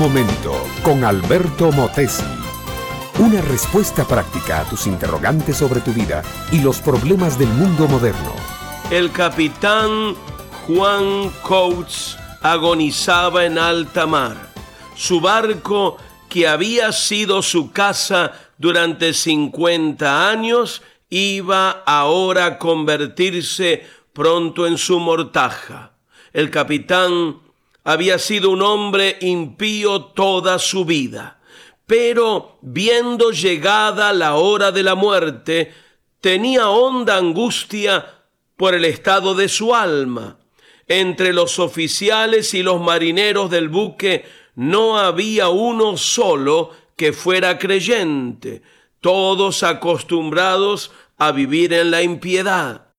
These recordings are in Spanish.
momento con Alberto Motesi. Una respuesta práctica a tus interrogantes sobre tu vida y los problemas del mundo moderno. El capitán Juan Coates agonizaba en alta mar. Su barco, que había sido su casa durante 50 años, iba ahora a convertirse pronto en su mortaja. El capitán había sido un hombre impío toda su vida, pero viendo llegada la hora de la muerte, tenía honda angustia por el estado de su alma. Entre los oficiales y los marineros del buque no había uno solo que fuera creyente, todos acostumbrados a vivir en la impiedad.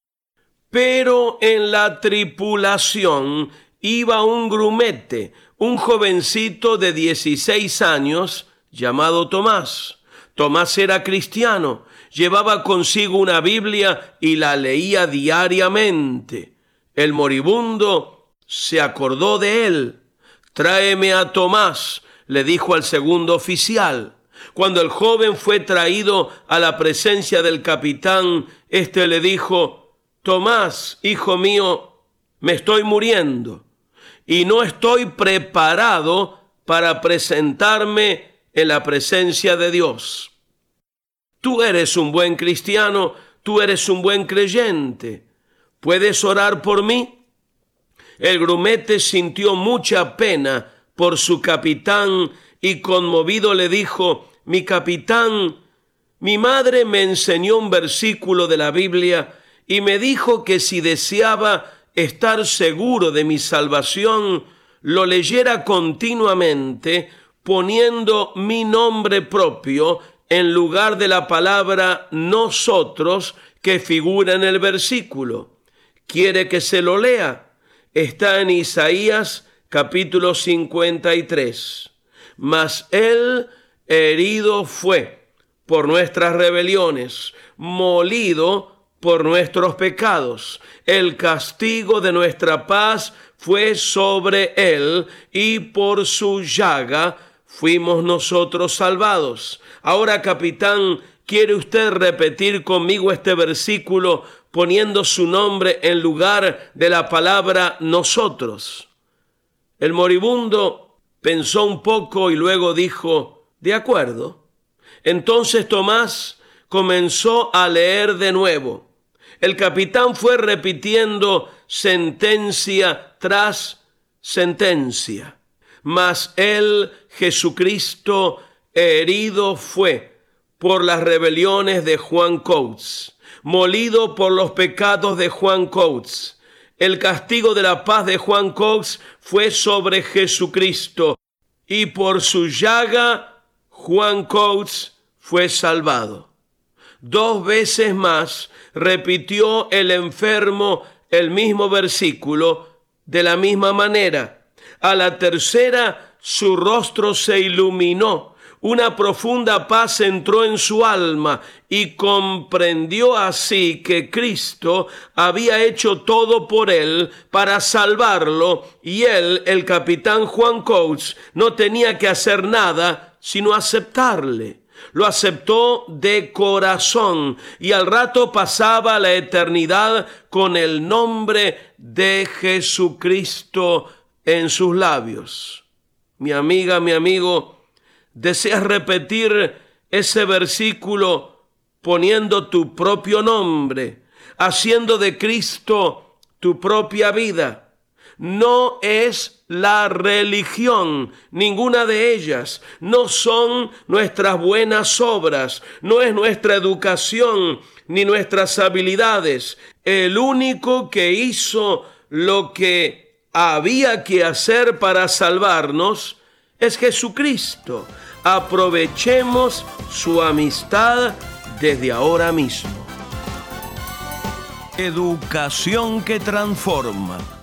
Pero en la tripulación iba un grumete, un jovencito de 16 años llamado Tomás. Tomás era cristiano, llevaba consigo una Biblia y la leía diariamente. El moribundo se acordó de él. Tráeme a Tomás, le dijo al segundo oficial. Cuando el joven fue traído a la presencia del capitán, éste le dijo, Tomás, hijo mío, me estoy muriendo y no estoy preparado para presentarme en la presencia de Dios. Tú eres un buen cristiano, tú eres un buen creyente. ¿Puedes orar por mí? El grumete sintió mucha pena por su capitán y conmovido le dijo, mi capitán, mi madre me enseñó un versículo de la Biblia y me dijo que si deseaba estar seguro de mi salvación, lo leyera continuamente poniendo mi nombre propio en lugar de la palabra nosotros que figura en el versículo. ¿Quiere que se lo lea? Está en Isaías capítulo 53. Mas él herido fue por nuestras rebeliones, molido por nuestros pecados. El castigo de nuestra paz fue sobre él y por su llaga fuimos nosotros salvados. Ahora, capitán, ¿quiere usted repetir conmigo este versículo poniendo su nombre en lugar de la palabra nosotros? El moribundo pensó un poco y luego dijo, de acuerdo. Entonces Tomás comenzó a leer de nuevo el capitán fue repitiendo sentencia tras sentencia. Mas él, Jesucristo, herido fue por las rebeliones de Juan Coates, molido por los pecados de Juan Coates. El castigo de la paz de Juan Coates fue sobre Jesucristo y por su llaga Juan Coates fue salvado. Dos veces más repitió el enfermo el mismo versículo de la misma manera. A la tercera su rostro se iluminó, una profunda paz entró en su alma y comprendió así que Cristo había hecho todo por él para salvarlo y él, el capitán Juan Coates, no tenía que hacer nada sino aceptarle lo aceptó de corazón y al rato pasaba la eternidad con el nombre de Jesucristo en sus labios. Mi amiga, mi amigo, ¿deseas repetir ese versículo poniendo tu propio nombre, haciendo de Cristo tu propia vida? No es la religión, ninguna de ellas. No son nuestras buenas obras, no es nuestra educación ni nuestras habilidades. El único que hizo lo que había que hacer para salvarnos es Jesucristo. Aprovechemos su amistad desde ahora mismo. Educación que transforma